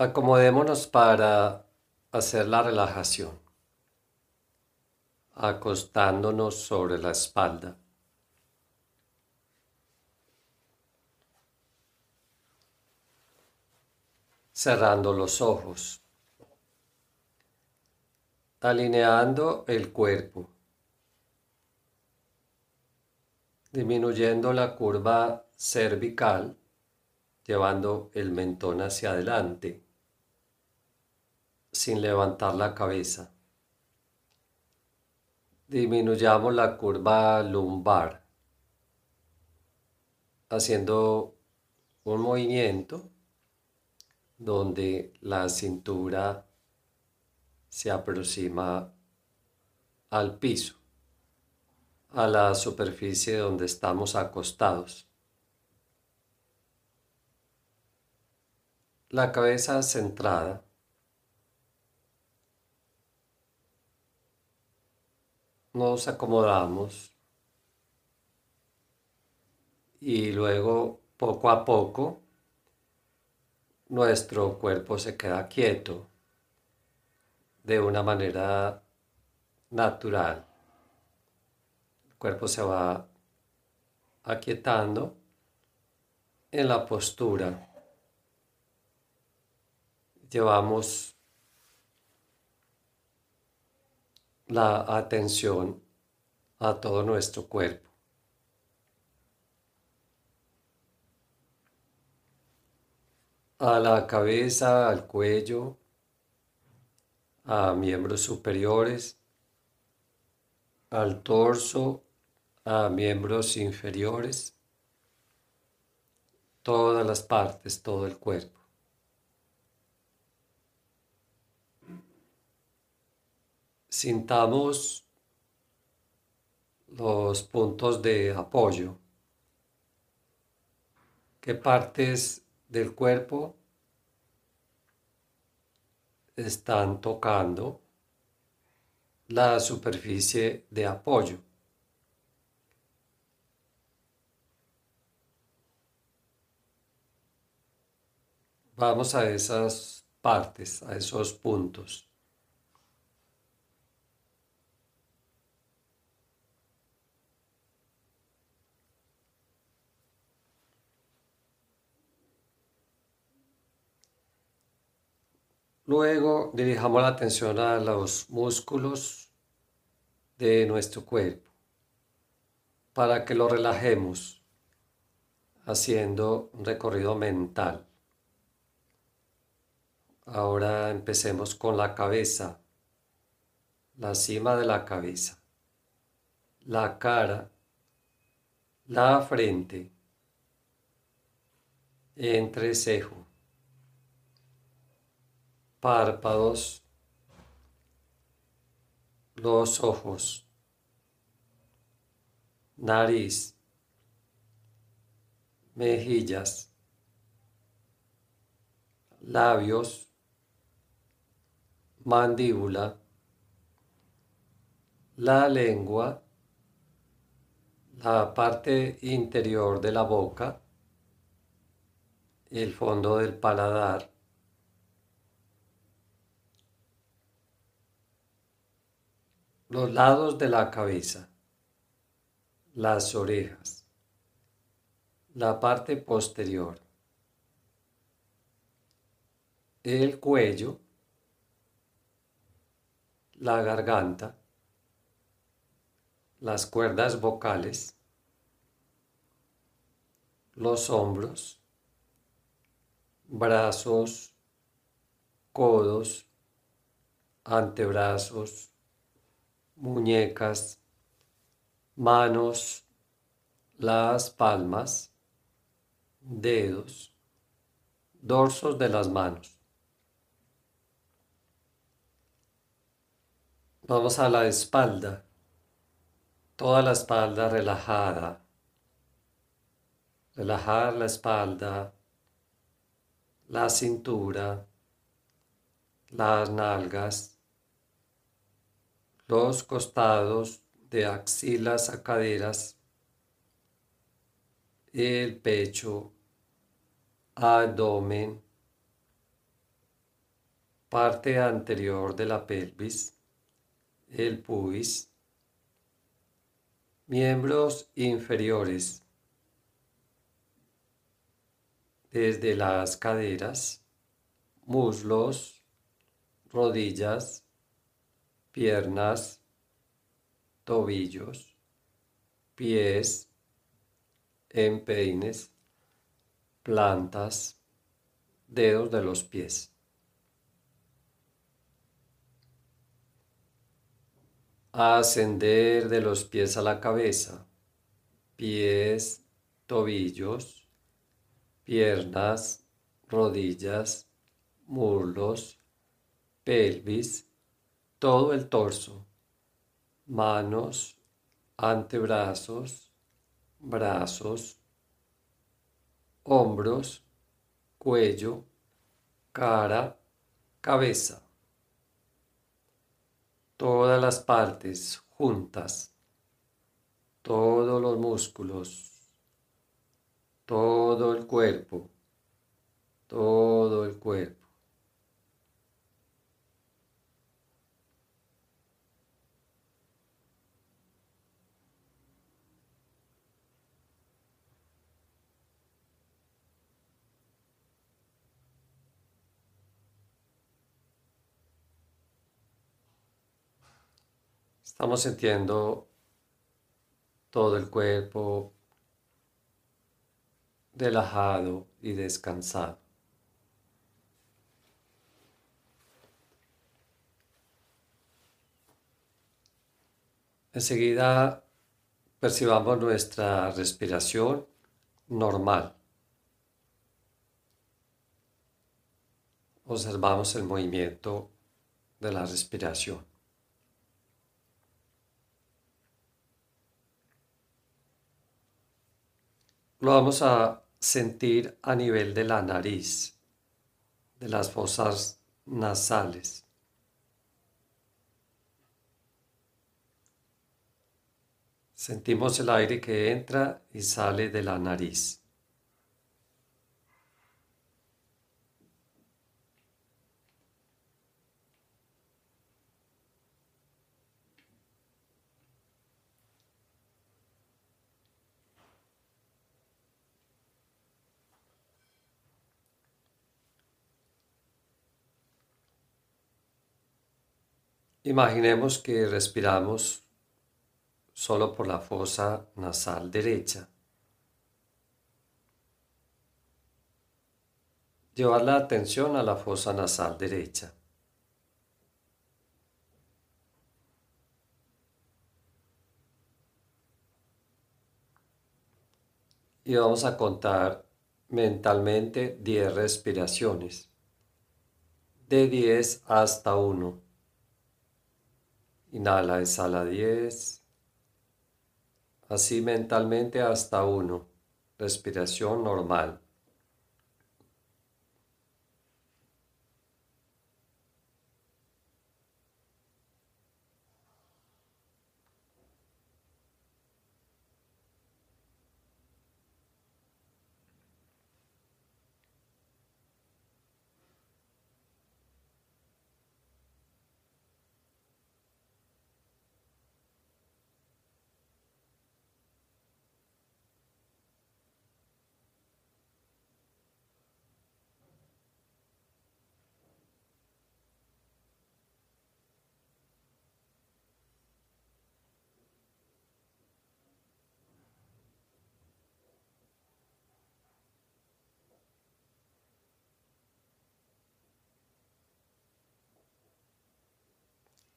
Acomodémonos para hacer la relajación, acostándonos sobre la espalda. Cerrando los ojos, alineando el cuerpo, disminuyendo la curva cervical, llevando el mentón hacia adelante sin levantar la cabeza. Disminuyamos la curva lumbar haciendo un movimiento donde la cintura se aproxima al piso, a la superficie donde estamos acostados. La cabeza centrada nos acomodamos y luego poco a poco nuestro cuerpo se queda quieto de una manera natural. El cuerpo se va aquietando en la postura. Llevamos la atención a todo nuestro cuerpo. A la cabeza, al cuello, a miembros superiores, al torso, a miembros inferiores, todas las partes, todo el cuerpo. Sintamos los puntos de apoyo. ¿Qué partes del cuerpo están tocando la superficie de apoyo? Vamos a esas partes, a esos puntos. Luego dirijamos la atención a los músculos de nuestro cuerpo para que lo relajemos haciendo un recorrido mental. Ahora empecemos con la cabeza, la cima de la cabeza, la cara, la frente, entrecejo párpados, los ojos, nariz, mejillas, labios, mandíbula, la lengua, la parte interior de la boca, el fondo del paladar, los lados de la cabeza, las orejas, la parte posterior, el cuello, la garganta, las cuerdas vocales, los hombros, brazos, codos, antebrazos, muñecas, manos, las palmas, dedos, dorsos de las manos. Vamos a la espalda, toda la espalda relajada. Relajar la espalda, la cintura, las nalgas, los costados de axilas a caderas, el pecho, abdomen, parte anterior de la pelvis, el pubis, miembros inferiores desde las caderas, muslos, rodillas, piernas, tobillos, pies, empeines, plantas, dedos de los pies. Ascender de los pies a la cabeza, pies, tobillos, piernas, rodillas, muslos, pelvis, todo el torso, manos, antebrazos, brazos, hombros, cuello, cara, cabeza. Todas las partes juntas, todos los músculos, todo el cuerpo, todo el cuerpo. Estamos sintiendo todo el cuerpo relajado y descansado. Enseguida percibamos nuestra respiración normal. Observamos el movimiento de la respiración. Lo vamos a sentir a nivel de la nariz, de las fosas nasales. Sentimos el aire que entra y sale de la nariz. Imaginemos que respiramos solo por la fosa nasal derecha. Llevar la atención a la fosa nasal derecha. Y vamos a contar mentalmente 10 respiraciones, de 10 hasta 1. Inhala, exhala 10. Así mentalmente hasta 1. Respiración normal.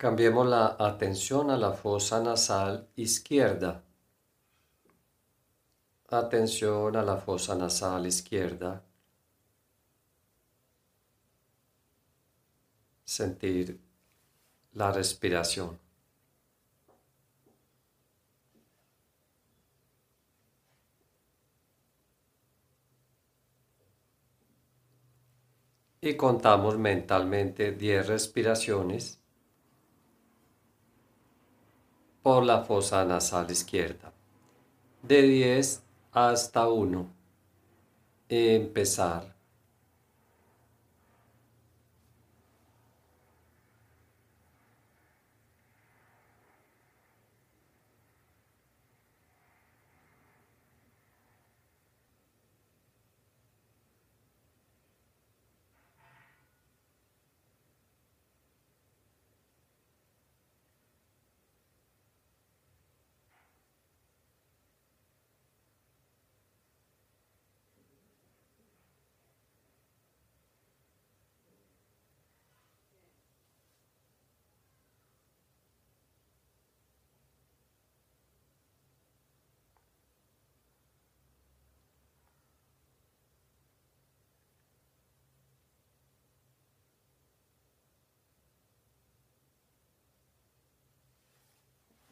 Cambiemos la atención a la fosa nasal izquierda. Atención a la fosa nasal izquierda. Sentir la respiración. Y contamos mentalmente 10 respiraciones por la fosa nasal izquierda. De 10 hasta 1. Empezar.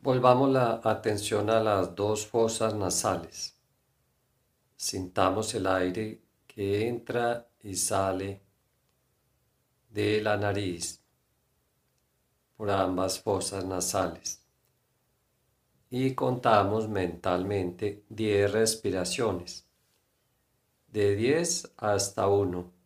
Volvamos la atención a las dos fosas nasales. Sintamos el aire que entra y sale de la nariz por ambas fosas nasales. Y contamos mentalmente 10 respiraciones, de 10 hasta 1.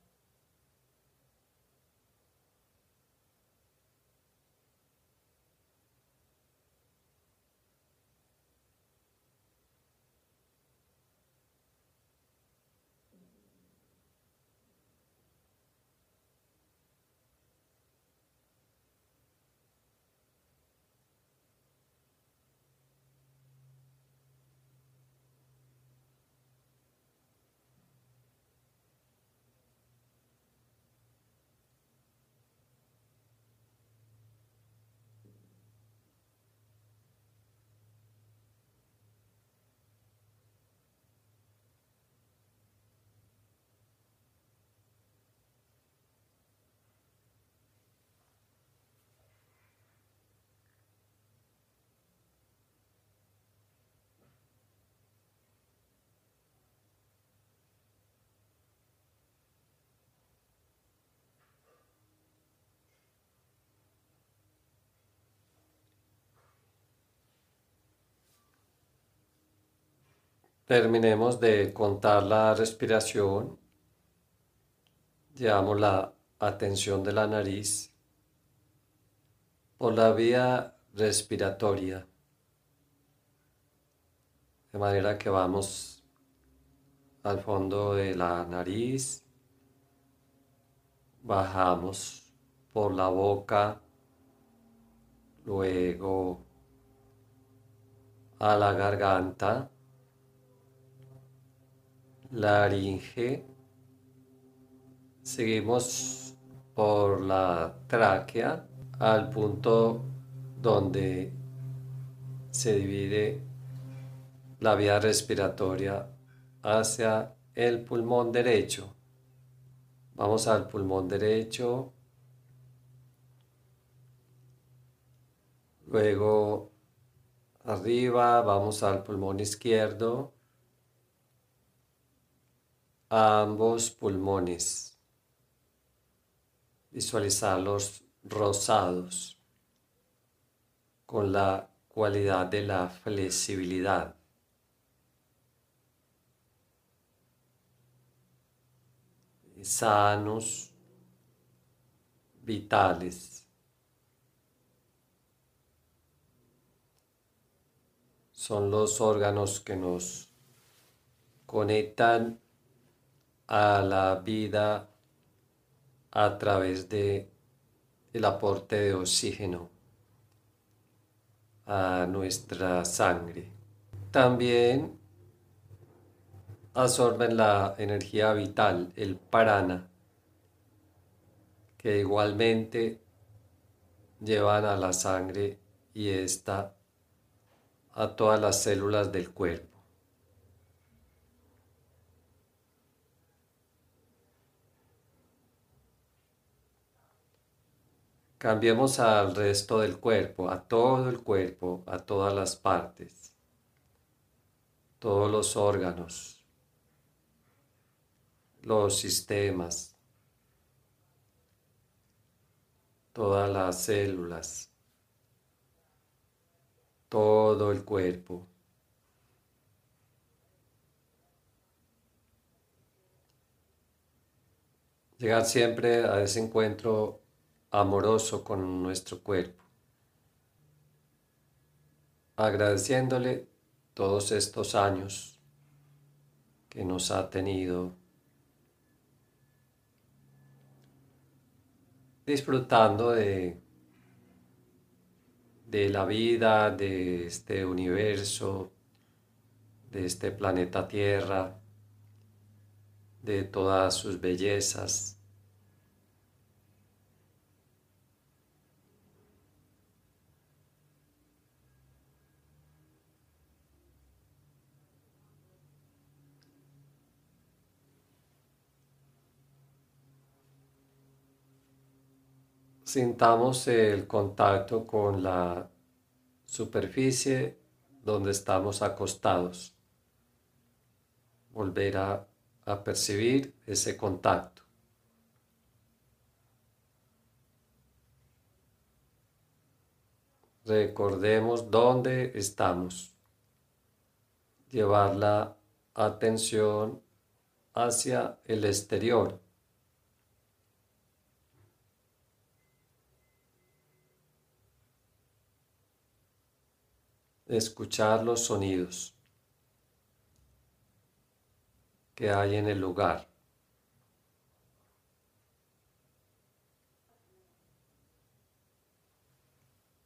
Terminemos de contar la respiración. Llevamos la atención de la nariz por la vía respiratoria. De manera que vamos al fondo de la nariz, bajamos por la boca, luego a la garganta, laringe, seguimos por la tráquea al punto donde se divide la vía respiratoria hacia el pulmón derecho. Vamos al pulmón derecho, luego arriba vamos al pulmón izquierdo, ambos pulmones. Visualizarlos rosados con la cualidad de la flexibilidad. sanos, vitales. Son los órganos que nos conectan a la vida a través de el aporte de oxígeno a nuestra sangre. También absorben la energía vital, el parana, que igualmente llevan a la sangre y esta a todas las células del cuerpo. Cambiemos al resto del cuerpo, a todo el cuerpo, a todas las partes, todos los órganos, los sistemas, todas las células, todo el cuerpo. Llegar siempre a ese encuentro amoroso con nuestro cuerpo, agradeciéndole todos estos años que nos ha tenido, disfrutando de, de la vida, de este universo, de este planeta Tierra, de todas sus bellezas. Sintamos el contacto con la superficie donde estamos acostados. Volver a, a percibir ese contacto. Recordemos dónde estamos. Llevar la atención hacia el exterior. Escuchar los sonidos que hay en el lugar.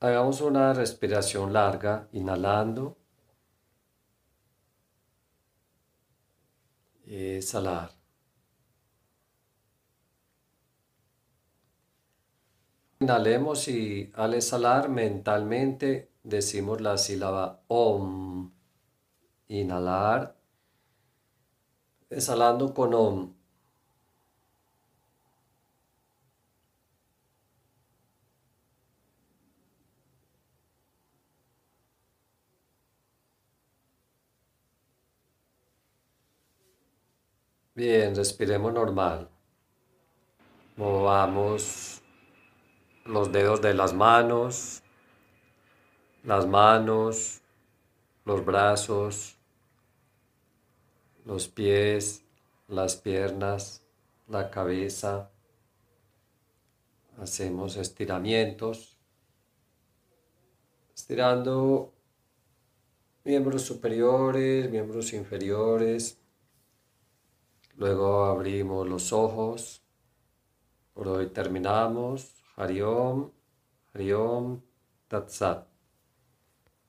Hagamos una respiración larga, inhalando y exhalar. Inhalemos y al exhalar mentalmente decimos la sílaba OM. Inhalar, exhalando con OM. Bien, respiremos normal. Movamos los dedos de las manos, las manos, los brazos, los pies, las piernas, la cabeza. Hacemos estiramientos, estirando miembros superiores, miembros inferiores Luego abrimos los ojos. Por hoy terminamos. Hariom, Hariom, Tatsat.